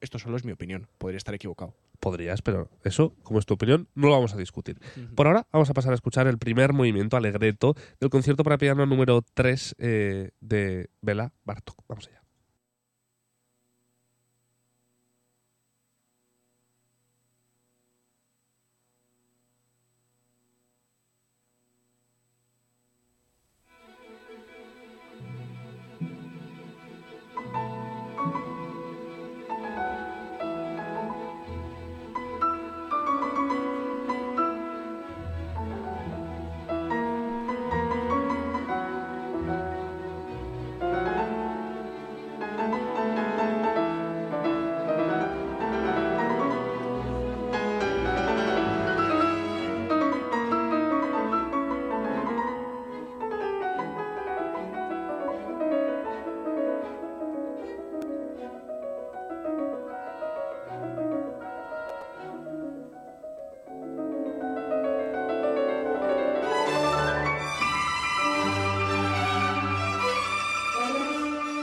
esto solo es mi opinión, podría estar equivocado. Podrías, pero eso, como es tu opinión, no lo vamos a discutir. Por ahora vamos a pasar a escuchar el primer movimiento alegreto del concierto para piano número 3 eh, de Bela Bartok. Vamos allá.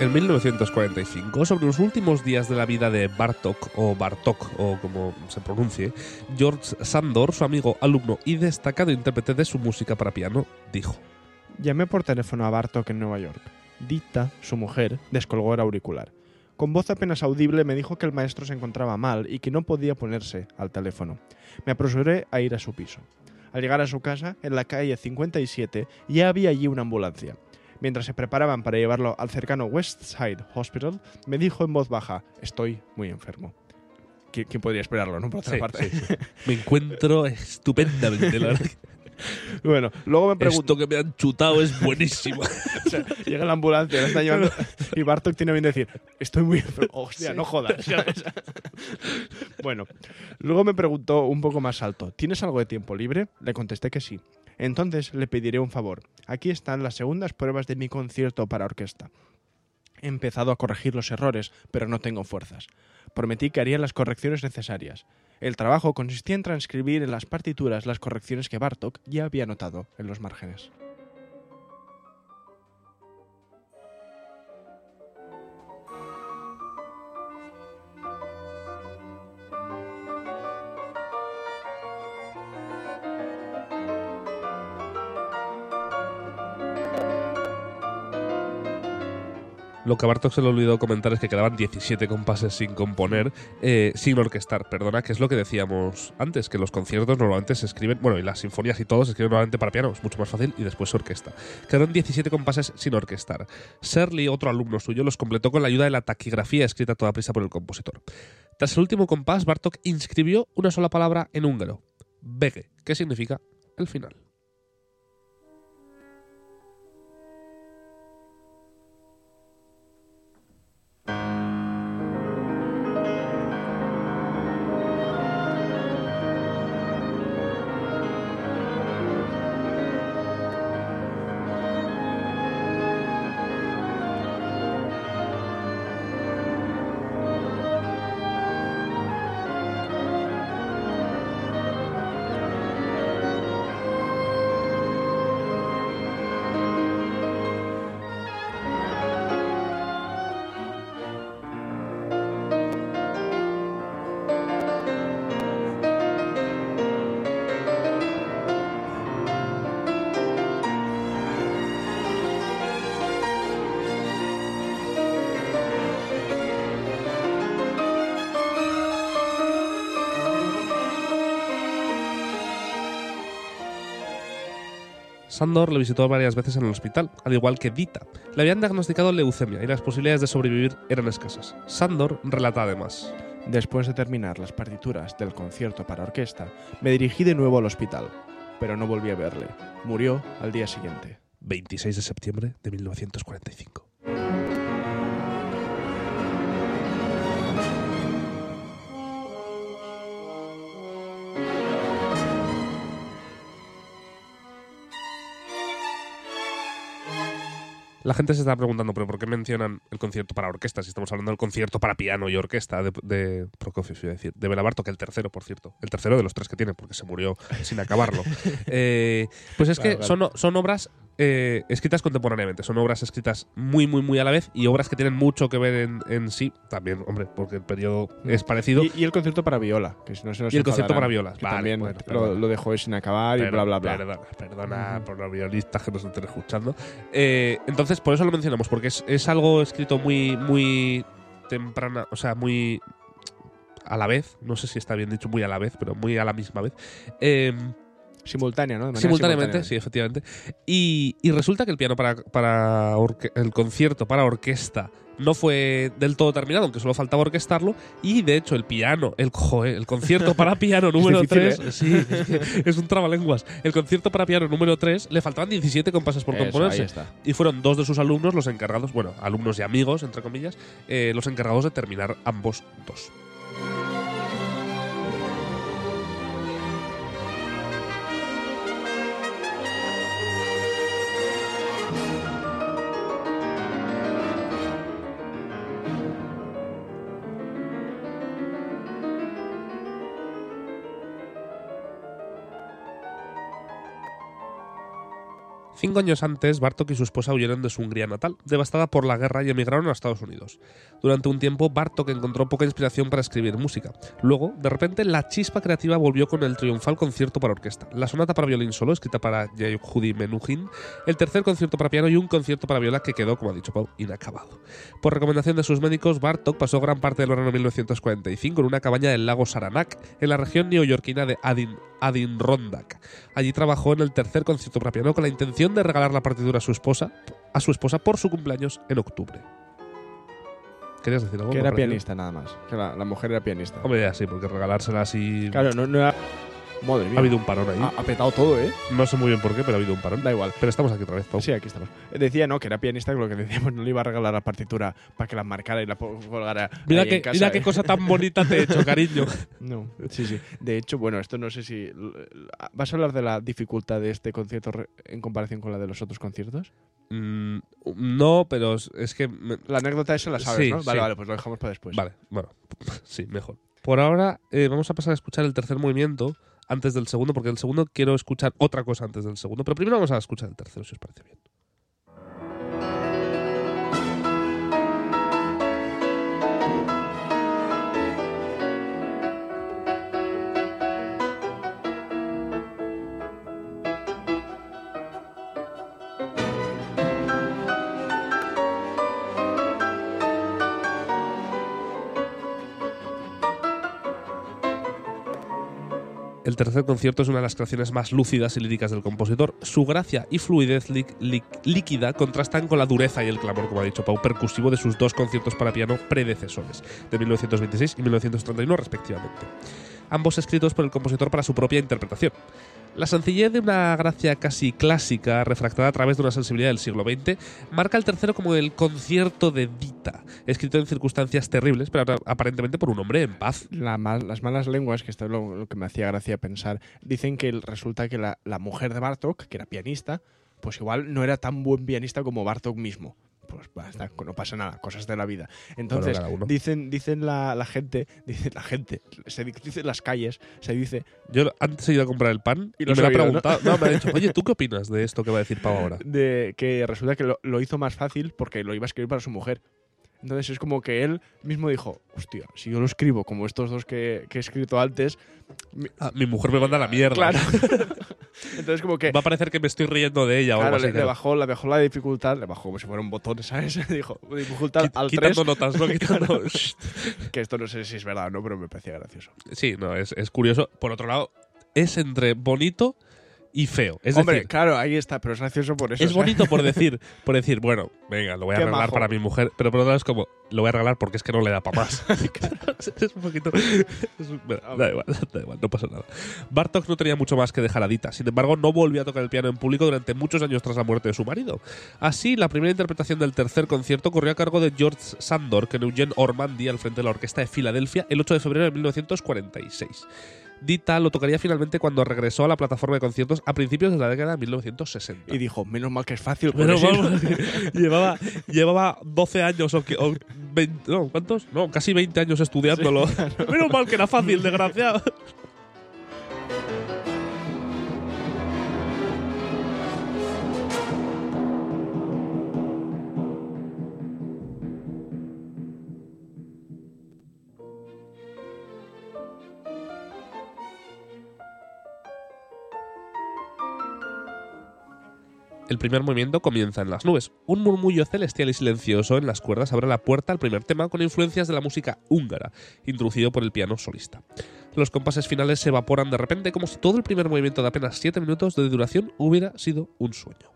En 1945, sobre los últimos días de la vida de Bartok, o Bartok, o como se pronuncie, George Sandor, su amigo, alumno y destacado intérprete de su música para piano, dijo: Llamé por teléfono a Bartok en Nueva York. Dita, su mujer, descolgó el auricular. Con voz apenas audible me dijo que el maestro se encontraba mal y que no podía ponerse al teléfono. Me apresuré a ir a su piso. Al llegar a su casa, en la calle 57, ya había allí una ambulancia. Mientras se preparaban para llevarlo al cercano Westside Hospital, me dijo en voz baja, estoy muy enfermo. ¿Qui- ¿Quién podría esperarlo, no? Por otra Sí, parte. sí, sí. Me encuentro estupendamente, la verdad. Bueno, luego me pregunto. Esto que me han chutado es buenísimo. o sea, llega la ambulancia, la está llevando. Y Bartok tiene bien decir: Estoy muy enfermo. Hostia, no jodas. ¿sabes? bueno, luego me preguntó un poco más alto: ¿Tienes algo de tiempo libre? Le contesté que sí. Entonces le pediré un favor. Aquí están las segundas pruebas de mi concierto para orquesta. He empezado a corregir los errores, pero no tengo fuerzas. Prometí que haría las correcciones necesarias. El trabajo consistía en transcribir en las partituras las correcciones que Bartok ya había notado en los márgenes. Lo que a Bartok se le olvidó comentar es que quedaban 17 compases sin componer, eh, sin orquestar, perdona, que es lo que decíamos antes, que los conciertos normalmente se escriben, bueno, y las sinfonías y todo se escriben normalmente para piano, es mucho más fácil, y después se orquesta. Quedaron 17 compases sin orquestar. Serly, otro alumno suyo, los completó con la ayuda de la taquigrafía escrita a toda prisa por el compositor. Tras el último compás, Bartok inscribió una sola palabra en húngaro, Bege, que significa el final. Sandor le visitó varias veces en el hospital, al igual que Dita. Le habían diagnosticado leucemia y las posibilidades de sobrevivir eran escasas. Sandor relata además. Después de terminar las partituras del concierto para orquesta, me dirigí de nuevo al hospital, pero no volví a verle. Murió al día siguiente. 26 de septiembre de 1945. La gente se está preguntando, ¿pero por qué mencionan el concierto para orquesta si estamos hablando del concierto para piano y orquesta de, de Prokofiev, iba a decir, de Bela Bartok, el tercero, por cierto. El tercero de los tres que tiene, porque se murió sin acabarlo. Eh, pues es que Claro, son, son obras eh, escritas contemporáneamente, son obras escritas muy, muy, muy a la vez y obras que tienen mucho que ver en, en sí, también, hombre, porque el periodo es parecido. Y, y el concierto para viola, que si no se nos Y el concierto para violas, que vale, también bueno, lo, lo dejó sin acabar y bla, bla, bla. Perdona, perdona por los violinistas que nos estén escuchando. Eh, entonces, por eso lo mencionamos, porque es, es algo escrito muy, muy temprana, o sea, muy a la vez, no sé si está bien dicho muy a la vez, pero muy a la misma vez. Eh, Simultánea, ¿no? De simultáneamente, simultánea. sí, efectivamente. Y, y resulta que el piano para, para el concierto para orquesta no fue del todo terminado, aunque solo faltaba orquestarlo. Y de hecho, el piano, el, joder, el concierto para piano número difícil, 3, ¿eh? sí, es, que es un trabalenguas. El concierto para piano número 3 le faltaban 17 compases por Eso, componerse. Y fueron dos de sus alumnos los encargados, bueno, alumnos y amigos, entre comillas, eh, los encargados de terminar ambos dos. Cinco años antes, Bartok y su esposa huyeron de su Hungría natal, devastada por la guerra, y emigraron a Estados Unidos. Durante un tiempo, Bartok encontró poca inspiración para escribir música. Luego, de repente, la chispa creativa volvió con el triunfal concierto para orquesta, la sonata para violín solo, escrita para Yehudi Menuhin, el tercer concierto para piano y un concierto para viola que quedó, como ha dicho Pau, inacabado. Por recomendación de sus médicos, Bartok pasó gran parte del verano de 1945 en una cabaña del lago Saranac, en la región neoyorquina de Adin, Adirondack. Allí trabajó en el tercer concierto para piano con la intención de regalar la partitura a su esposa, a su esposa por su cumpleaños en octubre. ¿Querías decir algo? Que era pianista nada más. Que la, la mujer era pianista. Hombre, ya sí, porque regalársela así. Claro, no, no era Madre mía. Ha habido un parón ahí. ha, ha petado todo, ¿eh? No sé muy bien por qué, pero ha habido un parón. Da igual. Pero estamos aquí otra vez, Pau. Sí, aquí estamos. Decía, ¿no? Que era pianista, que lo que decíamos, no le iba a regalar la partitura para que la marcara y la colgara. Mira, ahí que, en casa, mira ¿eh? qué cosa tan bonita te he hecho, cariño. No, sí, sí. De hecho, bueno, esto no sé si. ¿Vas a hablar de la dificultad de este concierto en comparación con la de los otros conciertos? Mm, no, pero es- es que. me- La anécdota esa la sabes, Sí, ¿no? Vale, sí. vale, pues lo dejamos para después. Vale, bueno, sí, mejor. Por ahora eh, vamos a pasar a escuchar el tercer movimiento antes del segundo, porque el segundo quiero escuchar otra cosa antes del segundo. Pero primero vamos a escuchar el tercero, si os parece bien. El tercer concierto es una de las creaciones más lúcidas y líricas del compositor. Su gracia y fluidez lí- lí- líquida contrastan con la dureza y el clamor, como ha dicho Pau, percusivo de sus dos conciertos para piano predecesores, de 1926 y 1931 respectivamente. Ambos escritos por el compositor para su propia interpretación. La sencillez de una gracia casi clásica, refractada a través de una sensibilidad del siglo XX, marca el tercero como el concierto de Dita, escrito en circunstancias terribles, pero aparentemente por un hombre en paz. Las malas lenguas, que esto es lo, que me hacía gracia pensar, dicen que resulta que la, la mujer de Bartok, que era pianista, pues igual no era tan buen pianista como Bartok mismo. Pues basta, no pasa nada, cosas de la vida. Entonces, dicen, dicen la, la gente, dice la gente, se di- dice en las calles, se dice Yo antes he ido a comprar el pan Y me lo ha preguntado. ¿no? me ha dicho, oye, ¿tú qué opinas de esto que va a decir Pau ahora? de que resulta que lo, lo hizo más fácil porque lo iba a escribir para su mujer. Entonces es como que él mismo dijo, hostia, si yo lo escribo como estos dos que, que he escrito antes, mi- Ah, mi mujer me manda a la mierda. claro. Entonces como que Va a parecer que me estoy riendo de ella o claro, algo le, así. le bajó, le bajó la dificultad, le bajó como si fuera un botón, ¿sabes? Dijo, dificultad Qui- al 3, quitando notas, ¿no? Quitando... que esto no sé si es verdad o no, pero me parecía gracioso. sí, no, es, es curioso. Por otro lado, es entre bonito y feo. Es Hombre, decir, claro, ahí está, pero es gracioso por eso. es bonito por decir, por decir, bueno, venga, lo voy a Qué majo. para mi mujer, pero por otro lado es como, lo voy a arreglar porque es que no le da para más. es un poquito. es un- bueno, da igual, da igual, no pasa nada. Bartok no tenía mucho más que dejar a Dita, sin embargo, no volvió a tocar el piano en público durante muchos años tras la muerte de su marido. Así, la primera interpretación del tercer concierto corrió a cargo de George Sandor, con Eugene Ormandy al frente de la orquesta de Filadelfia el 8 de febrero de 1946. Dita lo tocaría finalmente cuando regresó a la plataforma de conciertos a principios de la década de 1960. Y dijo, menos mal que es fácil. No- vamos, llevaba, llevaba 12 años o, que- o 20, no, ¿cuántos? No, casi 20 años estudiándolo. Menos mal que era fácil, desgraciado. El primer movimiento comienza en las nubes. Un murmullo celestial y silencioso en las cuerdas abre la puerta al primer tema con influencias de la música húngara, introducido por el piano solista. Los compases finales se evaporan de repente como si todo el primer movimiento de apenas 7 minutos de duración hubiera sido un sueño.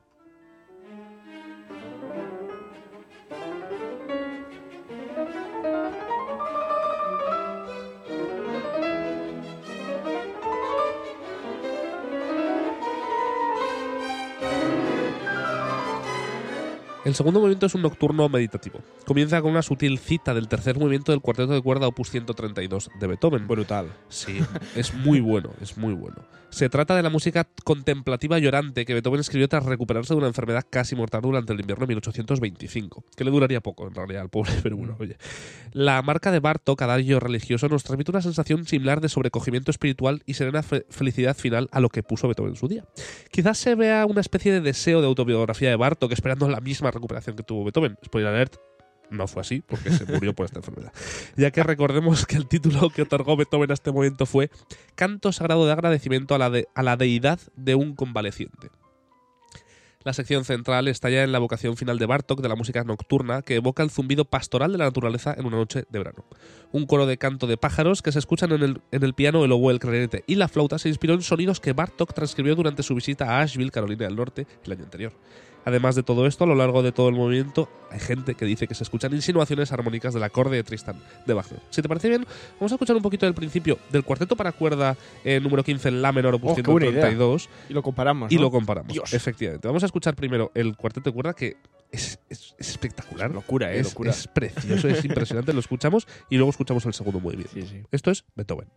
El segundo movimiento es un nocturno meditativo. Comienza con una sutil cita del tercer movimiento del cuarteto de cuerda opus 132 de Beethoven. Brutal. Sí, es muy bueno, es muy bueno. Se trata de la música contemplativa llorante que Beethoven escribió tras recuperarse de una enfermedad casi mortal durante el invierno de 1825, que le duraría poco en realidad al pobre, pero bueno, oye. La marca de Bartok, adagio religioso, nos transmite una sensación similar de sobrecogimiento espiritual y serena fe- felicidad final a lo que puso Beethoven en su día. Quizás se vea una especie de deseo de autobiografía de Bartok esperando la misma recuperación que tuvo Beethoven. Spoiler alert, no fue así, porque se murió por esta enfermedad. Ya que recordemos que el título que otorgó Beethoven a este momento fue Canto Sagrado de Agradecimiento a la, Deidad de un Convaleciente. La sección central está ya en la vocación final de Bartok de la música nocturna que evoca el zumbido pastoral de la naturaleza en una noche de verano. Un coro de canto de pájaros que se escuchan en el, en el piano, el oboe, el clarinete y la flauta se inspiró en sonidos que Bartok transcribió durante su visita a Asheville, Carolina del Norte, el año anterior. Además de todo esto, a lo largo de todo el movimiento hay gente que dice que se escuchan insinuaciones armónicas del acorde de Tristan de Wagner. Si te parece bien, vamos a escuchar un poquito del principio del cuarteto para cuerda eh, número 15 en La menor opus Oh, buena idea. 132 Y lo comparamos. y ¿no? lo comparamos. Dios. Efectivamente. Vamos a escuchar primero el cuarteto de cuerda que es, es- es espectacular. Locura, eh, es, locura. es precioso, es impresionante. Lo escuchamos y luego escuchamos el segundo. Sí, sí. Esto es Beethoven.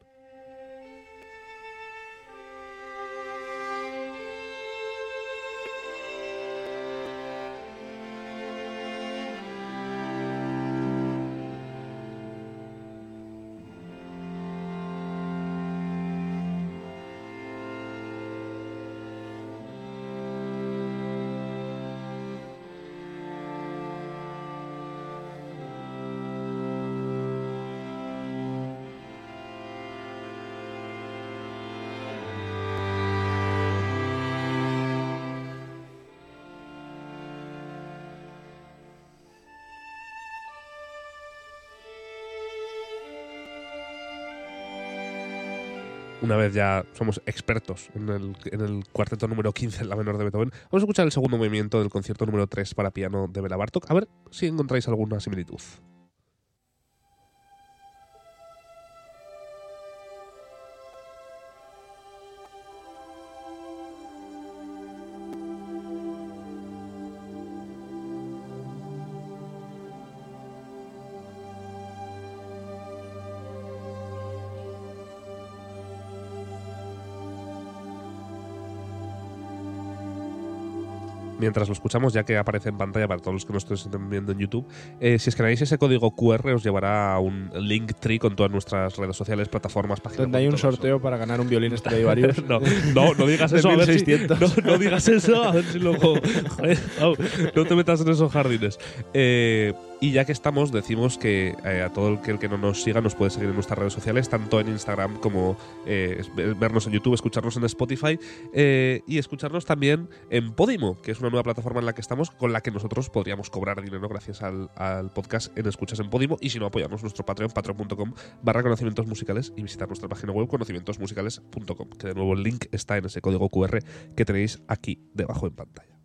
Una vez ya somos expertos en el, cuarteto número 15 en la menor de Beethoven, vamos a escuchar el segundo movimiento del concierto número 3 para piano de Bela Bartok. A ver si encontráis alguna similitud. Mientras lo escuchamos, ya que aparece en pantalla para todos los que nos estén viendo en YouTube. eh, si escaneáis ese código QR, os llevará a un link tree con todas nuestras redes sociales, plataformas, páginas. Donde hay un eso. sorteo para ganar un violín Stradivarius. No, no, no digas eso. A ver si, 1600. no, no digas eso, a ver si luego. joder, au, no te metas en esos jardines. Eh, y ya que estamos, decimos que eh, a todo el que, no nos siga nos puede seguir en nuestras redes sociales, tanto en Instagram como eh, vernos en YouTube, escucharnos en Spotify eh, y escucharnos también en Podimo, que es una nueva plataforma en la que estamos, con la que nosotros podríamos cobrar dinero gracias al, podcast en Escuchas en Podimo. Y si no, apoyarnos nuestro Patreon, patreon.com barra conocimientos musicales y visitar nuestra página web conocimientosmusicales.com, que de nuevo el link está en ese código QR que tenéis aquí debajo en pantalla.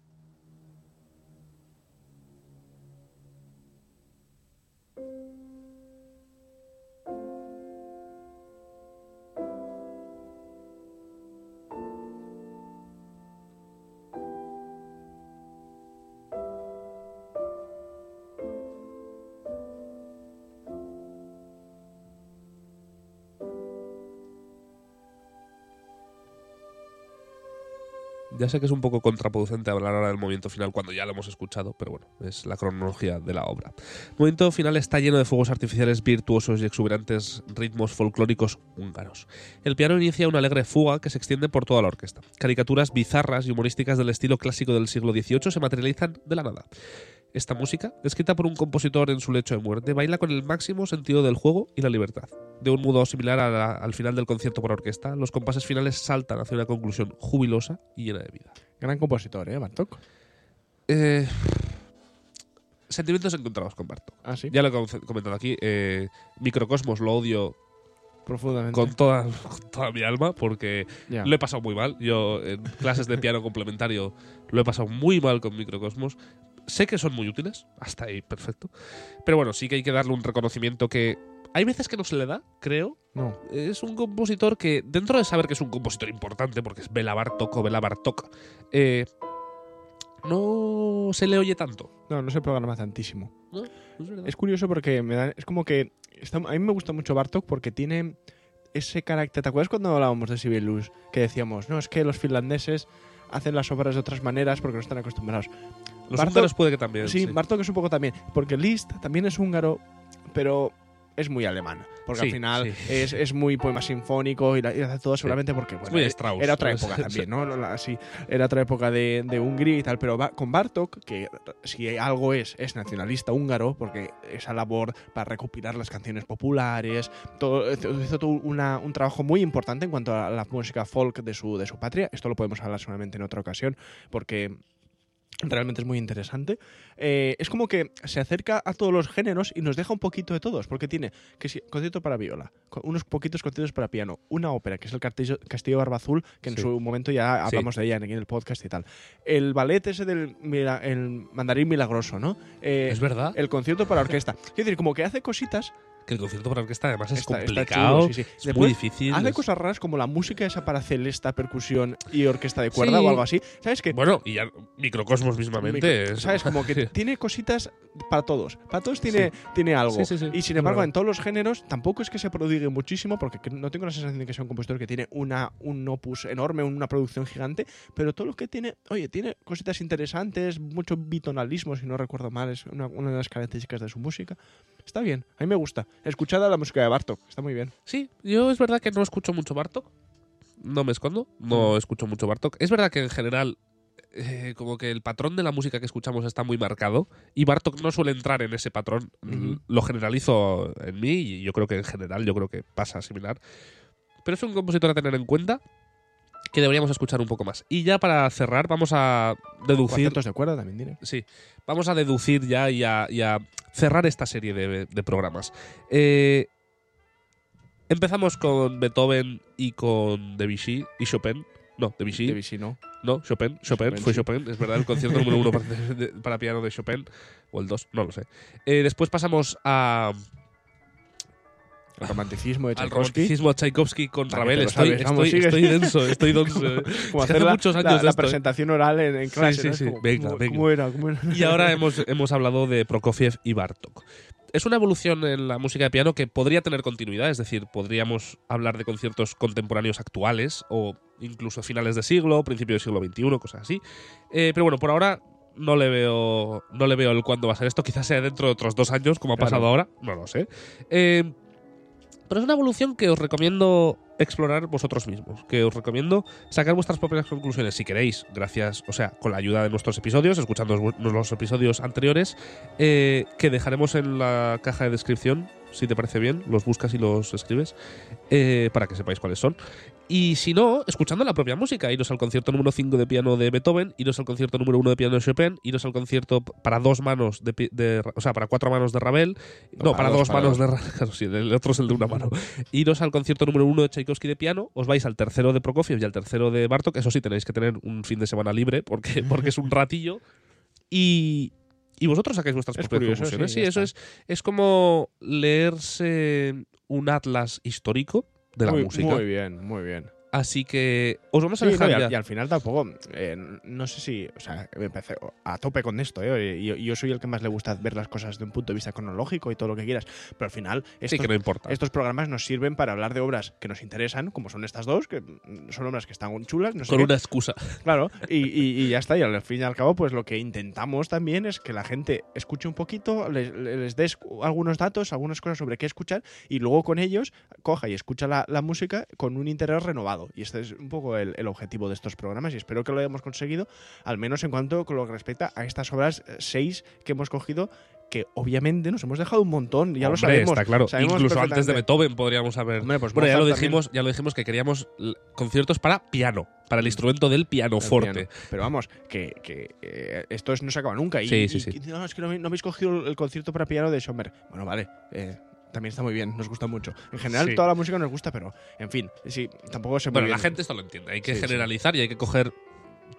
Ya sé que es un poco contraproducente hablar ahora del movimiento final cuando ya lo hemos escuchado, pero bueno, es la cronología de la obra. El movimiento final está lleno de fuegos artificiales virtuosos y exuberantes ritmos folclóricos húngaros. El piano inicia una alegre fuga que se extiende por toda la orquesta. Caricaturas bizarras y humorísticas del estilo clásico del siglo XVIII se materializan de la nada. Esta música, escrita por un compositor en su lecho de muerte, baila con el máximo sentido del juego y la libertad. De un modo similar a la- al final del concierto por orquesta, los compases finales saltan hacia una conclusión jubilosa y llena de vida. Gran compositor, ¿eh, Bartok? Eh, sentimientos encontrados con Bartok. Ah, sí. Ya lo he com- comentado aquí. eh, Microcosmos lo odio Profundamente. con toda, con toda mi alma porque lo he pasado muy mal. Yo en clases de piano complementario lo he pasado muy mal con Microcosmos. Sé que son muy útiles, hasta ahí perfecto. Pero bueno, sí que hay que darle un reconocimiento que hay veces que no se le da, creo. No. Es un compositor que, dentro de saber que es un compositor importante, porque es Bela Bartok o Bela Bartok, eh, no se le oye tanto. No, no se programa tantísimo. ¿no? Es curioso porque me da, es como que está- a mí me gusta mucho Bartok porque tiene ese carácter. ¿Te acuerdas cuando hablábamos de Sibelius? Que decíamos, no, es que los finlandeses hacen las obras de otras maneras porque no están acostumbrados. Los Bartok- húngaros puede que también. Sí, sí. Bartok es un poco también. Porque Liszt también es húngaro, pero es muy alemán. Porque Sí, al final sí. es, es muy poema sinfónico y, la- y hace todo seguramente porque bueno, muy eh, Strauss, era otra época también, ¿no? La- Sí, era otra época de, de Hungría y tal. Pero con Bartok, que si algo es, es nacionalista húngaro, porque esa labor para recopilar las canciones populares, todo, hizo todo una- un trabajo muy importante en cuanto a la música folk de su, de su patria. Esto lo podemos hablar solamente en otra ocasión, porque Realmente es muy interesante. Eh, es como que se acerca a todos los géneros y nos deja un poquito de todos, porque tiene que si, concierto para viola, unos poquitos conciertos para piano, una ópera, que es el Castillo, Castillo Barba Azul, que en Sí. su momento ya Sí. hablamos de ella aquí en el podcast y tal. El ballet ese del el mandarín milagroso, ¿no? Eh, es verdad el concierto para orquesta. Quiero decir, como que hace cositas que el concierto para orquesta además es Está- está complicado, chulo, sí, sí. es Después, muy difícil. Hace es- cosas raras como la música esa para celesta, percusión y orquesta de cuerda Sí. o algo así. ¿Sabes qué? Bueno, y ya Microcosmos mismamente. Micro- es- ¿Sabes? Como que tiene cositas para todos. Para todos tiene, tiene algo. Sí, sí, sí, y sin embargo, en todos los géneros tampoco es que se prodigue muchísimo, porque que- no tengo la sensación de que sea un compositor que tiene una, un opus enorme, una producción gigante, pero todo lo que tiene, oye, tiene cositas interesantes, mucho bitonalismo, si no recuerdo mal, es una, una de las características de su música. Está bien, a mí me gusta. Escuchada la música de Bartok, está muy bien. Sí, yo es verdad que no escucho mucho Bartok. No me escondo, no escucho mucho Bartok. Es verdad que en general, eh, como que el patrón de la música que escuchamos está muy marcado y Bartok no suele entrar en ese patrón. Lo generalizo en mí y yo creo que en general, yo creo que pasa similar. Pero es un compositor a tener en cuenta que deberíamos escuchar un poco más. Y ya para cerrar, vamos a deducir de cuerda también diré. Sí, vamos a deducir ya y a, y a cerrar esta serie de, de programas. Eh, empezamos con Beethoven y con Debussy y Chopin. No, Debussy. Debussy, ¿no? No, Chopin. Chopin, Chopin, fue sí. Chopin. Es verdad, el concierto número uno para, piano de Chopin. O el 2, no lo sé. Eh, después pasamos a, El romanticismo de al Tchaikovsky. romanticismo de Tchaikovsky con Ravel. Estoy, sabes. Vamos, estoy, denso, estoy denso. Es que hace la, muchos años la esto, ¿eh? presentación oral en, en clase. sí, sí. como, Venga, ¿cómo, venga. Y ahora hemos, hemos hablado de Prokofiev y Bartok. Es una evolución en la música de piano que podría tener continuidad, es decir, podríamos hablar de conciertos contemporáneos actuales o incluso finales de siglo, principio del siglo XXI, cosas así. Eh, pero bueno, por ahora no le veo no le veo el cuándo va a ser esto. Quizás sea dentro de otros dos años, como ha Claro. pasado ahora, no lo sé. Eh, pero es una evolución que os recomiendo explorar vosotros mismos, que os recomiendo sacar vuestras propias conclusiones si queréis, gracias, o sea, con la ayuda de nuestros episodios, escuchando los episodios anteriores, eh, que dejaremos en la caja de descripción, si te parece bien, los buscas y los escribes, eh, para que sepáis cuáles son. Y si no, escuchando la propia música, iros al concierto número 5 de piano de Beethoven, iros al concierto número 1 de piano de Chopin, iros al concierto para dos manos de, o sea, para cuatro manos de Ravel, no, para, dos, manos de Ravel, sí, el otro es el de una mano. Iros al concierto número 1 de Tchaikovsky de piano, os vais al tercero de Prokofiev y al tercero de Bartok, eso sí, tenéis que tener un fin de semana libre porque, porque es un ratillo. Y, y vosotros sacáis vuestras Es propias conclusiones. sí, eso es, es como leerse un atlas histórico de la muy, música. muy bien, muy bien. Así que os vamos a Sí, dejar no, y, ya. al, y al final tampoco, eh, no sé si, o sea, me empecé a tope con esto, ¿eh? Y yo, yo soy el que más le gusta ver las cosas de un punto de vista cronológico y todo lo que quieras, pero al final sí, estos, que no importa. estos programas nos sirven para hablar de obras que nos interesan, como son estas dos, que son obras que están chulas, no sé con qué. una excusa. Claro, y, y- y ya está. Y al fin y al cabo, pues lo que intentamos también es que la gente escuche un poquito, les, les des algunos datos, algunas cosas sobre qué escuchar, y luego con ellos coja y escucha la, la música con un interés renovado. Y este es un poco el, el objetivo de estos programas, y espero que lo hayamos conseguido, al menos en cuanto con lo que respecta a estas obras seis que hemos cogido. Que obviamente nos hemos dejado un montón, ya lo sabemos. está claro. sabemos Incluso antes de. Beethoven podríamos haber. Hombre, pues bueno, ya lo también. dijimos, ya lo dijimos que queríamos conciertos para piano, para el instrumento del El pianoforte. piano. Pero vamos, que, que, eh, esto es- no se acaba nunca. Y, Sí, sí, y- sí. y, no, es que no, me- no habéis cogido el concierto para piano de Schoenberg. Bueno, vale. eh, también está muy bien, nos gusta mucho. En general, Sí. toda la música nos gusta, pero en fin, sí, tampoco se Bueno, la gente esto lo entiende. Hay que Sí, sí. generalizar y hay que coger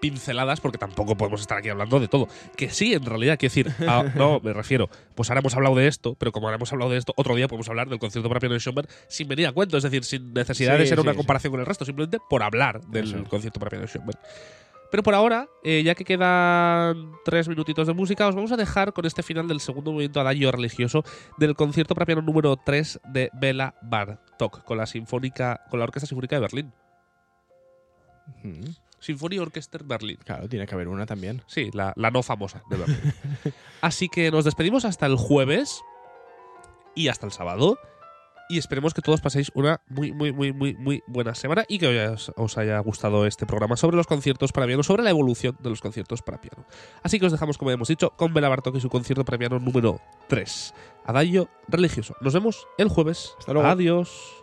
pinceladas porque tampoco podemos estar aquí hablando de todo. Que sí, en realidad, quiero decir, ah, no, me refiero, pues ahora hemos hablado de esto, pero como ahora hemos hablado de esto, otro día podemos hablar del concierto para piano de Schoenberg sin venir a cuento, es decir, sin necesidad Sí, de ser sí, una sí. comparación con el resto, simplemente por hablar del concierto para piano de Schoenberg. Pero por ahora, eh, ya que quedan tres minutitos de música, os vamos a dejar con este final del segundo movimiento adagio religioso del concierto para piano número 3 de Bela Bartok con la sinfónica, con la Orquesta Sinfónica de Berlín. Symphony Orchester Berlin. Claro, tiene que haber una también. Sí, la, la no famosa de Berlín. Así que nos despedimos hasta el jueves y hasta el sábado. Y esperemos que todos paséis una muy, muy, muy, muy, muy buena semana y que os, os haya gustado este programa sobre los conciertos para piano, sobre la evolución de los conciertos para piano. Así que os dejamos, como hemos dicho, con Bela Bartok y su concierto para piano número 3. Adagio religioso. Nos vemos el jueves. Hasta luego. Adiós.